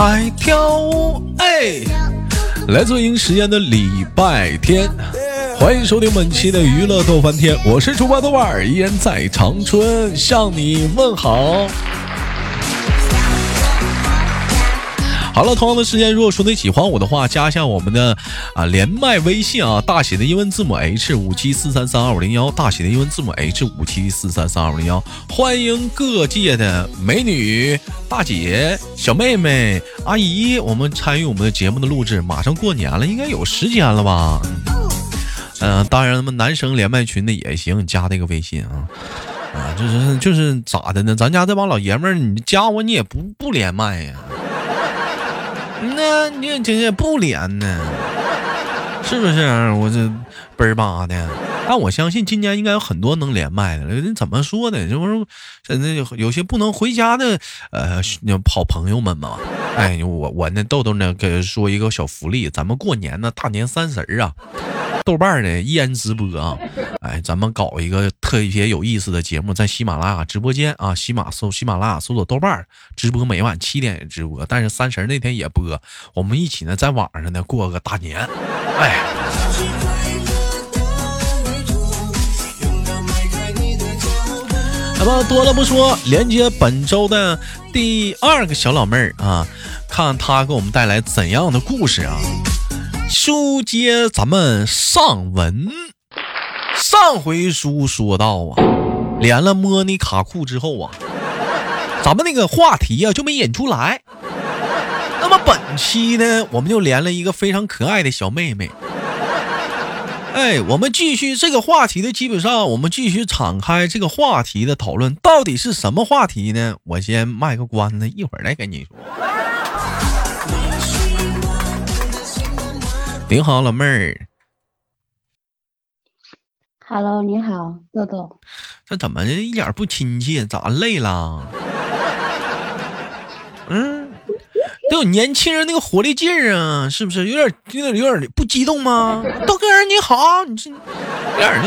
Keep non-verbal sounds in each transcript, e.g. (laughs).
爱跳舞，哎，来自北京时间的礼拜天，欢迎收听本期的娱乐逗翻天，我是主播豆瓣儿，依然在长春向你问好。好了，同样的时间，如果说你喜欢我的话，加一下我们的啊连麦微信啊，大写的英文字母 H 五七四三三二五零幺，大写的英文字母 H 五七四三三二五零幺，欢迎各界的美女、大姐、小妹妹、阿姨，我们参与我们的节目的录制。马上过年了，应该有时间了吧？嗯，当然，们男生连麦群的也行，加这个微信啊啊，就是就是咋的呢？咱家这帮老爷们儿，你加我你也不不连麦呀？那你这也不连呢，是不是？我这倍儿巴的。但我相信今年应该有很多能连麦的。你怎么说呢？这不是现在有有些不能回家的呃好朋友们嘛？哎，我我那豆豆呢，给说一个小福利，咱们过年呢，大年三十啊。豆瓣呢依然直播啊，(laughs) 哎，咱们搞一个特别有意思的节目，在喜马拉雅直播间啊，喜马搜喜马拉雅搜索豆瓣直播，每晚七点直播，但是三十那天也播，我们一起呢在网上呢过个大年，哎。那么多了不说，连接本周的第二个小老妹儿啊，看她给我们带来怎样的故事啊？书接咱们上文，上回书说到啊，连了莫妮卡库之后啊，咱们那个话题啊就没引出来。那么本期呢，我们就连了一个非常可爱的小妹妹。哎，我们继续这个话题的，基本上我们继续敞开这个话题的讨论，到底是什么话题呢？我先卖个关子，一会儿再跟你说。你好，老妹儿。Hello，你好，豆豆。这怎么一点不亲切？咋累了？嗯，都有年轻人那个活力劲儿啊，是不是？有点，有点，有点不激动吗？豆哥你好，你这有点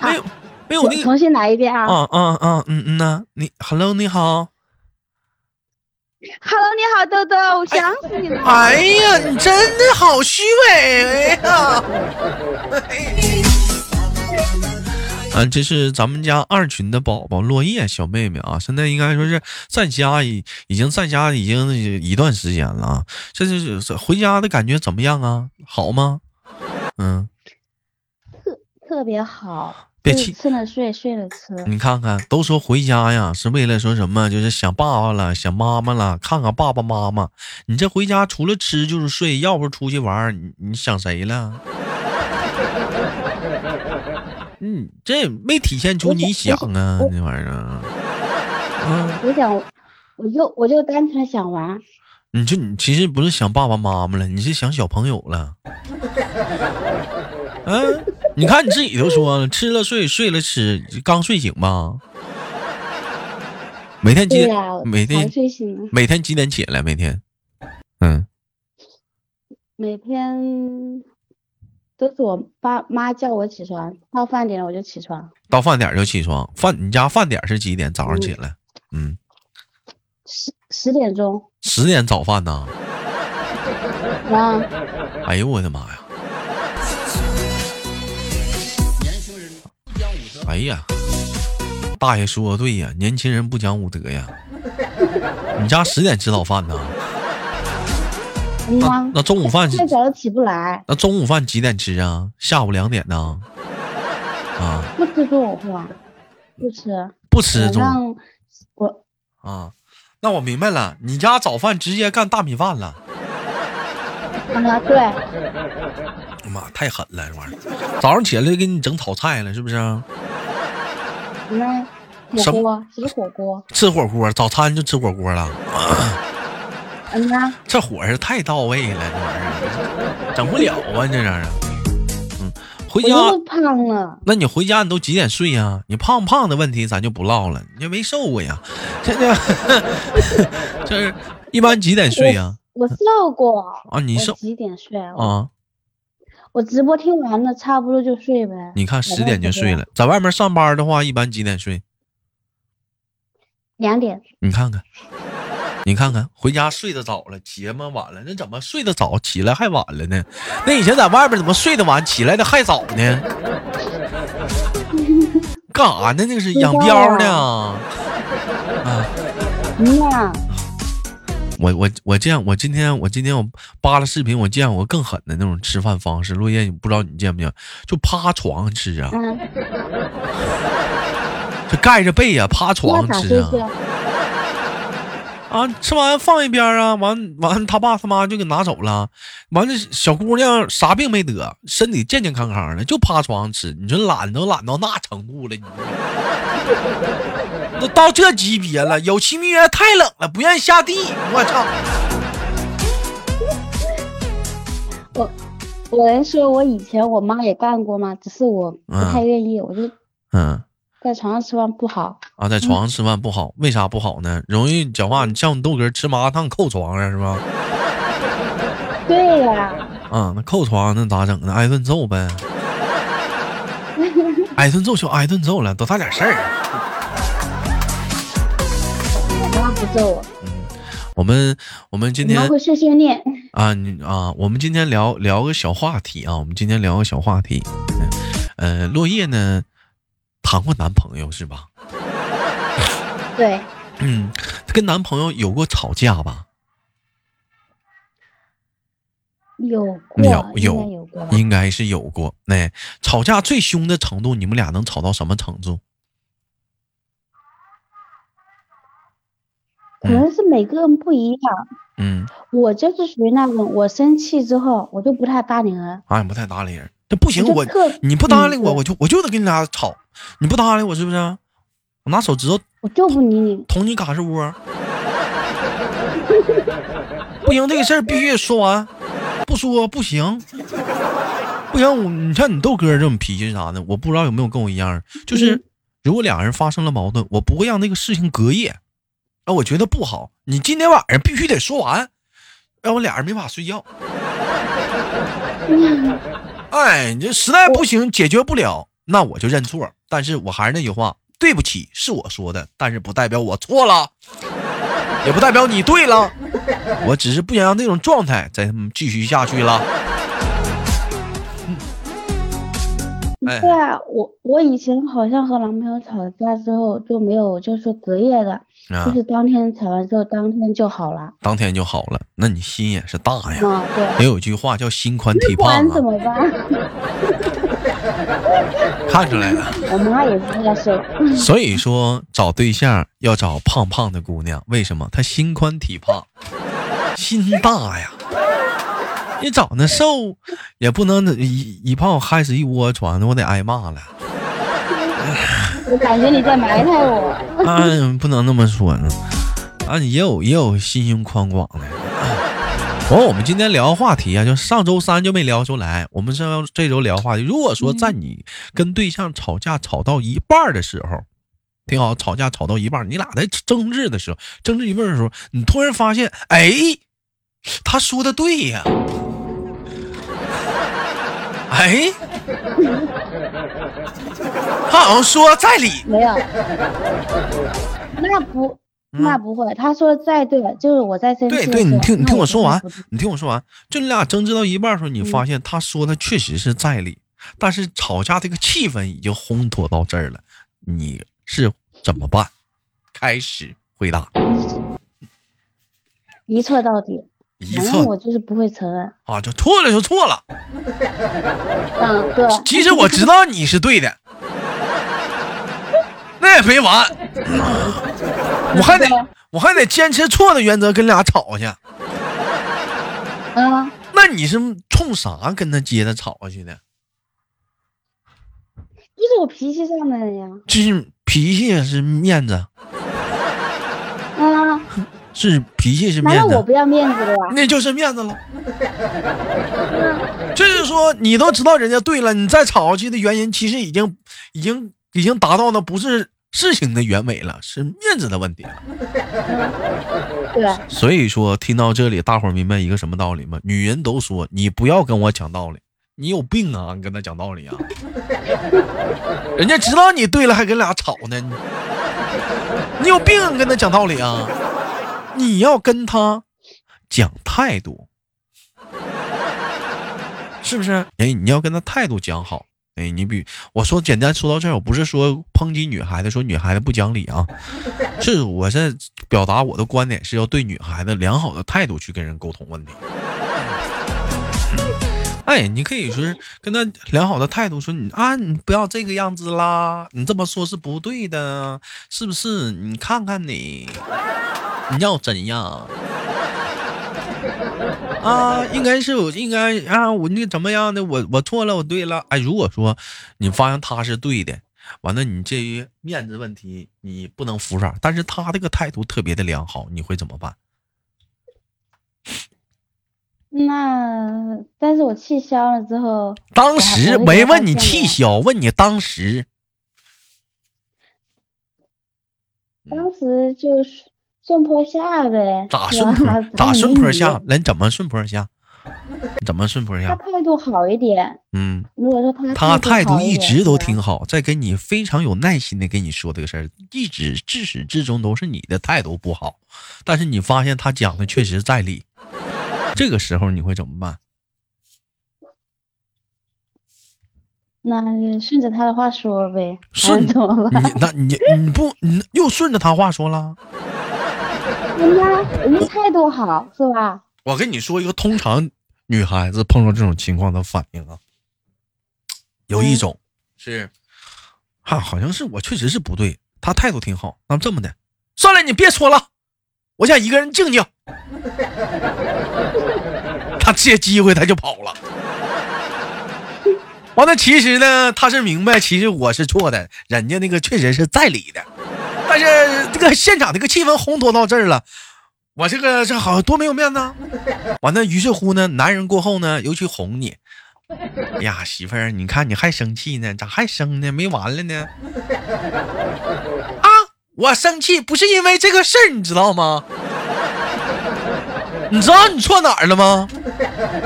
那没有没有那个。重新来一遍啊！啊啊啊！嗯嗯呐，你 Hello，你好。Hello，你好，豆豆，我想死你了。哎呀，你真的好虚伪呀！(laughs) 啊，这是咱们家二群的宝宝落叶小妹妹啊，现在应该说是在家已已经在家已经一段时间了啊。这是回家的感觉怎么样啊？好吗？嗯，特特别好。别气，吃了睡，睡了吃。你看看，都说回家呀，是为了说什么？就是想爸爸了，想妈妈了，看看爸爸妈妈。你这回家除了吃就是睡，要不出去玩，你你想谁了？(laughs) 嗯，这没体现出你想啊，这玩意儿。嗯，我想，我就我就单纯想玩。你就你其实不是想爸爸妈妈了，你是想小朋友了。嗯。你看你自己都说了，吃了睡，睡了吃，刚睡醒吧？每天几点？每天。每天几点起来？每天，嗯，每天都是我爸妈叫我起床，到饭点了我就起床。到饭点就起床，饭你家饭点是几点？早上起来？嗯，十十点钟。十点早饭呢？啊！哎呦我的妈呀！哎呀，大爷说的对呀，年轻人不讲武德呀。你家十点吃早饭呢？那那中午饭太早了起不来。那中午饭几点吃啊？下午两点呢？啊？不吃中午饭，不吃。不吃中午。我啊，那我明白了，你家早饭直接干大米饭了。啊，对。妈，太狠了这玩意儿！早上起来给你整炒菜了，是不是？那火锅吃火锅，吃火锅，早餐就吃火锅了。(laughs) 嗯呐，这伙食太到位了，这玩意儿整不了啊，这样啊。嗯，回家胖了。那你回家你都几点睡呀？你胖不胖的问题咱就不唠了，你没瘦过呀？这这 (laughs) 这是一般几点睡呀？我瘦过啊，你瘦几点睡啊啊？我直播听完了，差不多就睡呗。你看十点就睡了，在外面上班的话，一般几点睡？两点。你看看，你看看，回家睡得早了，节目晚了，那怎么睡得早，起来还晚了呢？那以前在外边怎么睡得晚，起来的还早呢？干啥呢？那个是养膘呢？啊，嗯呀，我我我见我今天我今天我扒了视频，我见过更狠的那种吃饭方式。落叶，你不知道你见没见？就趴床上吃啊，嗯，就盖着被呀、趴床上吃啊。啊，吃完放一边啊，完完他爸他妈就给拿走了，完了小姑娘啥病没得，身体健健康康的，就趴床上吃。你说懒都懒到那程度了，你都到这级别了。有其名曰太冷了，不愿意下地。我操！我我能说，我以前我妈也干过吗？只是我不太愿意，我就嗯在床上吃饭不好。啊，在床上吃饭不好，为啥不好呢？容易讲话。你像你豆哥吃麻辣烫扣床上是吧？对呀、啊，那扣床那咋整呢？挨顿揍呗。(laughs) 挨顿揍就挨顿揍了，多大点事儿啊？揍我，我们我们今天我妈会碎碎念。啊，你啊，我们今天聊聊个小话题啊，我们今天聊个小话题。嗯呃，落叶呢谈过男朋友是吧？对，嗯，跟男朋友有过吵架吧？有有过，有。应该是有过。那、吵架最凶的程度，你们俩能吵到什么程度？可能是每个人不一样。嗯，我就是属于那种，我生气之后，我就不太搭理人。啊，你不太搭理人，这不行，我你不搭理我，我就我就得跟你俩吵。你不搭理我是不是？我拿手指头我就不理你。捅你嘎吱窝。不行，这个事儿必须得说完，不说不行，不行。我你像你豆哥这种脾气啥的，我不知道有没有跟我一样，就是嗯如果两人发生了矛盾，我不会让那个事情隔夜。啊，我觉得不好，你今天晚上必须得说完，让我俩人没法睡觉。哎，你这实在不行，解决不了，那我就认错。但是我还是那句话，对不起，是我说的，但是不代表我错了，也不代表你对了，我只是不想让那种状态再继续下去了。哎对啊，我我以前好像和男朋友吵架之后就没有，就是隔夜的，啊就，是当天采完之后当天就好了。当天就好了，那你心也是大呀。啊，对，也有句话叫心宽体胖怎么办？看出来了。(laughs) 我妈也是这样说。(laughs) 所以说找对象要找胖胖的姑娘，为什么？她心宽体胖，心大呀。你长得瘦，也不能一一胖害死一窝船，我得挨骂了。(laughs) 我 (laughs) 感觉你在埋汰我。(laughs) 啊，不能那么说呢。啊，也有也有心胸宽广的。完、我们今天聊话题啊，就上周三就没聊出来。我们上这周聊话题，如果说在你跟对象吵架吵到一半的时候，挺好，吵架吵到一半，你俩在争执的时候，争执一半的时候，你突然发现，哎，他说的对呀，哎，他好像说在理，没有，那不，那不会。他说的再对，就是我在生气对对，你听你听我说完你听我说完，就你俩争执到一半的时候，你发现他说的确实是在理，但是吵架这个气氛已经烘托到这儿了，你是怎么办？开始回答，一错到底。一错我就是不会承认。啊，就错了就错了。嗯，对。其实我知道你是对的，(laughs) 那也没完，我还得我还得坚持错的原则跟俩吵去。啊，那你是冲啥跟他接着吵去的？就是我脾气上来的呀。就是脾气是面子，啊，是脾气是面子，难道我不要面子了呀？那就是面子了。(laughs) 就是说，你都知道人家对了，你再吵下去的原因，其实已经已经已经达到的不是事情的原委了，是面子的问题了。对，所以说，听到这里，大伙儿明白一个什么道理吗？女人都说你不要跟我讲道理，你有病啊！你跟他讲道理啊？人家知道你对了，还跟俩吵呢，你你有病跟他讲道理啊？你要跟他讲态度，是不是？哎，你要跟他态度讲好。哎，你比我说简单说到这儿，我不是说抨击女孩子，说女孩子不讲理啊，(laughs) 是我在表达我的观点，是要对女孩子良好的态度去跟人沟通问题。(laughs) 哎，你可以说跟他良好的态度说你啊，你不要这个样子啦，你这么说是不对的，是不是？你看看你，你要怎样？啊，应该是我应该啊，我那怎么样的？我我错了，我对了。哎，如果说你发现他是对的，完了你这于面子问题你不能服软，但是他这个态度特别的良好，你会怎么办？那但是我气消了之后，当时没问你气消，问你当时，当时就是。顺坡下呗？咋顺坡？咋顺坡下？人怎么顺坡下？怎么顺坡下？他态度好一点。嗯，如果说他他态度一直都挺好，在跟你非常有耐心的跟你说这个事儿，一直至始至终都是你的态度不好，但是你发现他讲的确实在理，这个时候你会怎么办？那顺着他的话说呗。顺你那你你不你又顺着他话说了？人家人家态度好是吧？我跟你说一个通常女孩子碰到这种情况的反应啊，有一种是，哈，好像是我确实是不对，他态度挺好。那么这么的，算了，你别说了，我想一个人静静。(laughs) 他借机会他就跑了。完了，其实呢，他是明白，其实我是错的，人家那个确实是在理的。但是这个现场这个气氛烘托到这儿了，我这个这好多没有面子。完了，于是乎呢，男人过后呢，又去哄你。哎呀，媳妇儿，你看你还生气呢？咋还生呢？没完了呢？啊，我生气不是因为这个事儿，你知道吗？你知道你错哪儿了吗？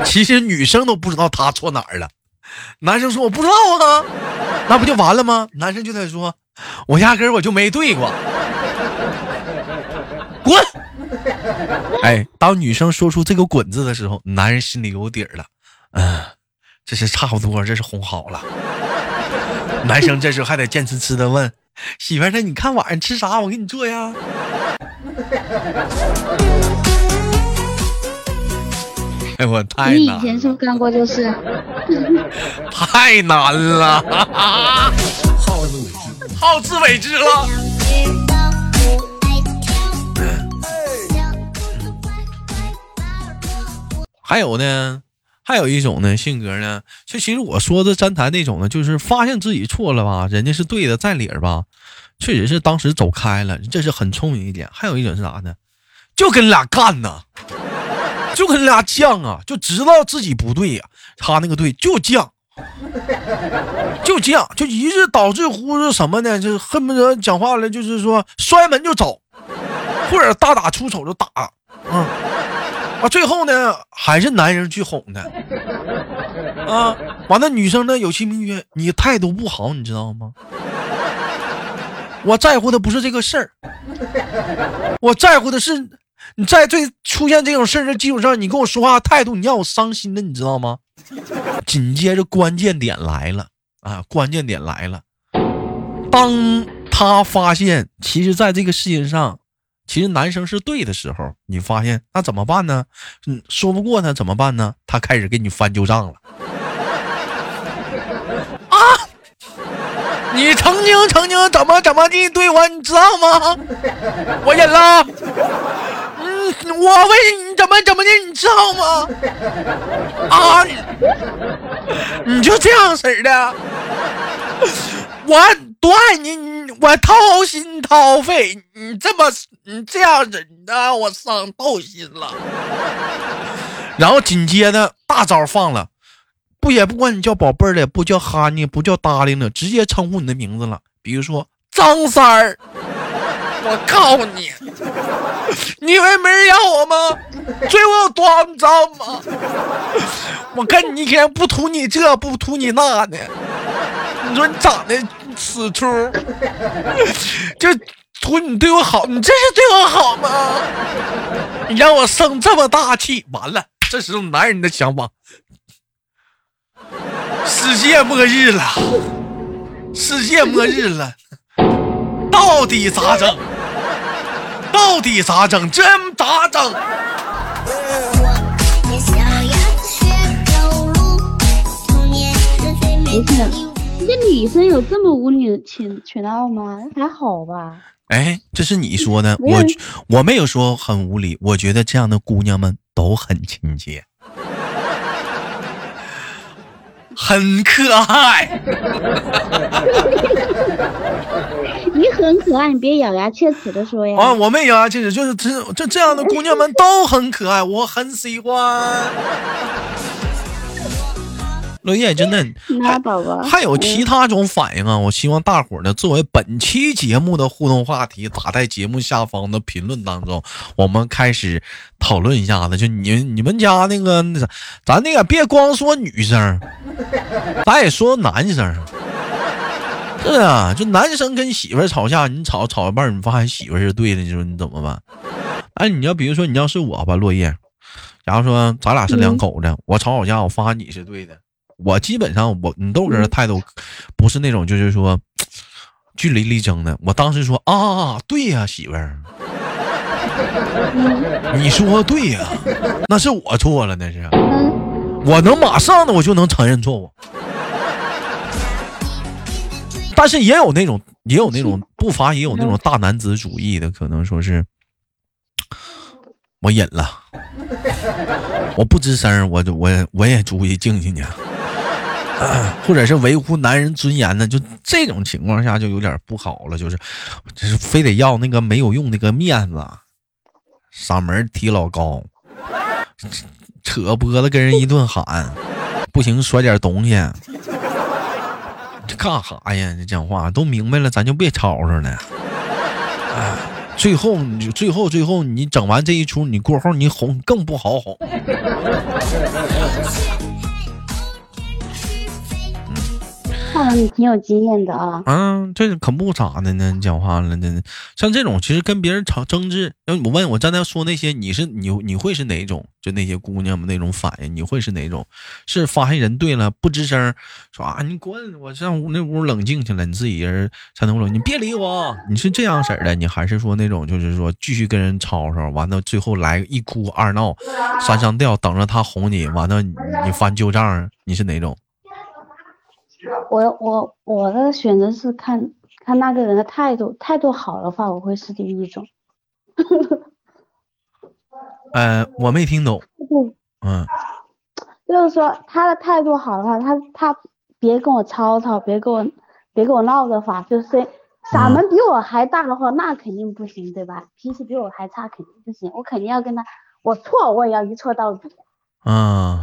其实女生都不知道他错哪儿了。男生说我不知道啊，那不就完了吗？男生就在说。我压根我就没对过，滚！(laughs) 哎，当女生说出这个“滚”字的时候，男人心里有底儿了。嗯，这是差不多，这是哄好了。男生这时候还得贱呲呲的问媳妇儿：“那你看晚上吃啥？我给你做呀。(laughs) ”哎，我太你以前是不是干过就是？(laughs) 太难了。好自为之了。还有呢，还有一种呢性格呢，就其实我说的站台那种呢，就是发现自己错了吧，人家是对的，在理儿吧，确实是当时走开了，这是很聪明一点。还有一种是啥呢？就跟俩干呢，就跟俩犟啊，就知道自己不对呀，他那个对就犟。(laughs) 就这样，就一直导致乎是什么呢？就恨不得讲话了，就是说摔门就走，或者大打出手就打，嗯，啊，最后呢还是男人去哄的，啊，完了女生呢有其名曰你态度不好，你知道吗？我在乎的不是这个事儿，我在乎的是你在最出现这种事儿的基础上，你跟我说话态度，你让我伤心的，你知道吗？(laughs) 紧接着关键点来了啊！关键点来了，当他发现其实在这个事情上，其实男生是对的时候，你发现那怎么办呢？嗯，说不过他怎么办呢？他开始给你翻旧账了。(laughs) 啊！你曾经曾经怎么怎么地对我，你知道吗？我忍了。我为你怎么怎么的，你知道吗？(laughs) 啊，你就这样式的，我多爱你，你我掏心掏肺，你这么你这样子，的，我伤透心了。然后紧接着大招放了，不也不管你叫宝贝儿了，不叫哈尼，不叫达令了，直接称呼你的名字了，比如说张三儿。我告诉你，你以为没人要我吗？追我有多少，你知道吗？我跟你一天不图你这不图你那的。你说你长得死出，就图你对我好，你这是对我好吗？你让我生这么大气，完了，这时候男人的想法，世界末日了，世界末日了，到底咋整？到底咋整？这咋整？不是，这女生有这么无理取取闹吗？还好吧。哎，这是你说的，我我没有说很无理，我觉得这样的姑娘们都很亲切，(laughs) 很可爱。(laughs) 你很可爱，你别咬牙切齿的说呀。啊，我没有啊，就是就是这这这样的姑娘们都很可爱，我很喜欢。落叶真的那宝宝还有其他种反应啊！我希望大伙儿呢，作为本期节目的互动话题，打在节目下方的评论当中，我们开始讨论一下子。就你你们家那个，那啥咱那个别光说女生，(laughs) 咱也说男生。是啊，就男生跟媳妇儿吵架，你吵吵一半儿，你发现媳妇儿是对的，你说你怎么办？(laughs) 哎，你要比如说你要是我吧，落叶，假如说咱俩是两口子，我吵吵架，我发现你是对的，我基本上我你豆哥的态度不是那种就是说据理力争的。我当时说啊，对呀、媳妇儿，(laughs) 你说对呀、那是我错了，那是嗯，我能马上的我就能承认错误。但是也有那种，也有那种不乏也有那种大男子主义的，可能说是我忍了，我不吱声，我就我我也出去静静去，啊 (clears throat) 或者是维护男人尊严的，就这种情况下就有点不好了，就是就是非得要那个没有用那个面子，嗓门提老高，扯脖子跟人一顿喊，不行甩点东西。干啥呀？你讲话都明白了，咱就别吵吵了。(laughs) 哎，最后你最后最后你整完这一出，你过后你哄更不好哄。看来你挺有经验的啊。嗯，这可不咋的呢。你讲话了，这像这种其实跟别人吵争执，要我问我刚才说那些，你是你你会是哪种？就那些姑娘们那种反应，你会是哪种？是发现人对了不吱声，说啊你滚，我上屋那屋冷静去了，你自己人上那屋冷，你别理我。你是这样式的，你还是说那种就是说继续跟人吵吵，完了最后来一哭二闹三上吊，等着他哄你，完了你翻旧账，你是哪种？我我我的选择是看看那个人的态度，态度好的话，我会是第一种。(laughs) 呃，我没听懂，不，嗯。就是说他的态度好的话，他他别跟我吵吵，别跟我别跟我闹的话，就是嗓门比我还大的话，那肯定不行，对吧？脾气比我还差，肯定不行。我肯定要跟他，我错我也要一错到底。啊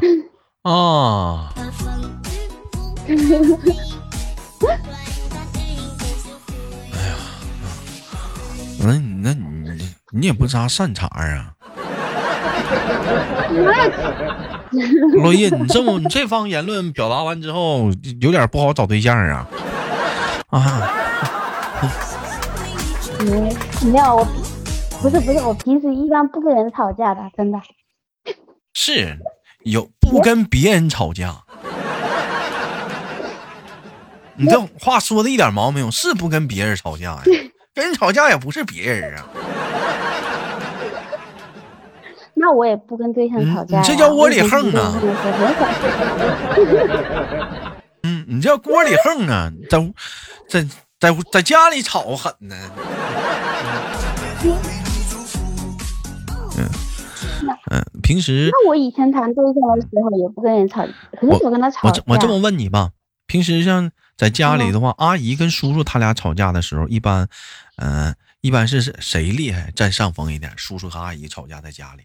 啊！(laughs) (laughs) (laughs) 那你那你你也不咋善茬啊，(laughs) 落叶，你这么你这方言论表达完之后，有点不好找对象啊啊！你没有，我不是不是，我平时一般不跟人吵架的，真的。是有不跟别人吵架，你这话说的一点毛病没有，是不跟别人吵架呀？跟人吵架也不是别人啊。(laughs) 那我也不跟对象嗯吵架呀、你这叫窝里横啊 (laughs) 嗯，你这叫窝里横啊，在在在在家里吵狠呢。嗯嗯，平时那我以前谈对象的时候也不跟人吵，很少跟他吵架。我我这么问你吧，平时像在家里的话，阿姨跟叔叔他俩吵架的时候，一般，嗯、一般是谁厉害占上风一点？叔叔和阿姨吵架在家里，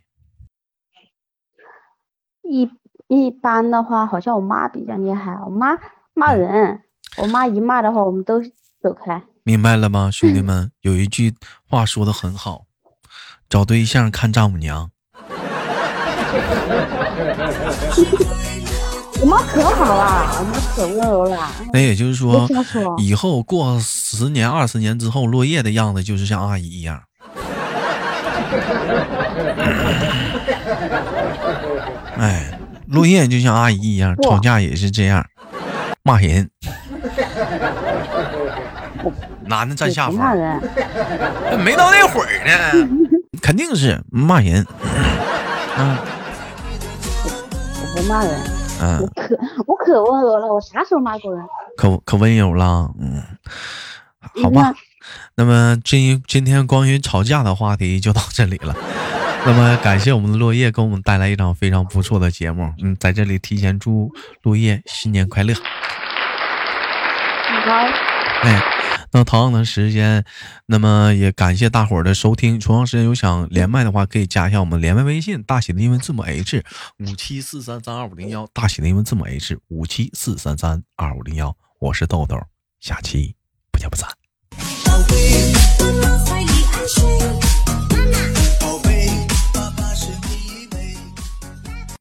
一一般的话，好像我妈比较厉害，我妈骂人，我妈一骂的话，我们都走开。明白了吗，(laughs) 兄弟们？有一句话说的很好，找对象看丈母娘。我妈可好了，我妈可温柔了。那也就是说说，以后过十年、二十年之后，落叶的样子就是像阿姨一样。(laughs) 哎，落叶就像阿姨一样，吵架也是这样，骂人。男的占下风，人，没到那会儿呢，肯定是骂人。(laughs) 嗯我不骂人，我嗯，可我可温柔了，我啥时候骂过人？可可温柔了，嗯，好吧。那那么今今天关于吵架的话题就到这里了。(laughs) 那么感谢我们的落叶给我们带来一场非常不错的节目，嗯，在这里提前祝落叶新年快乐。好，哎，那同样的时间，那么也感谢大伙儿的收听。同样时间有想连麦的话，可以加一下我们连麦微信，大写的英文字母 H 五七四三三二五零幺，大写的英文字母 H 五七四三三二五零幺。我是豆豆，下期不见不散。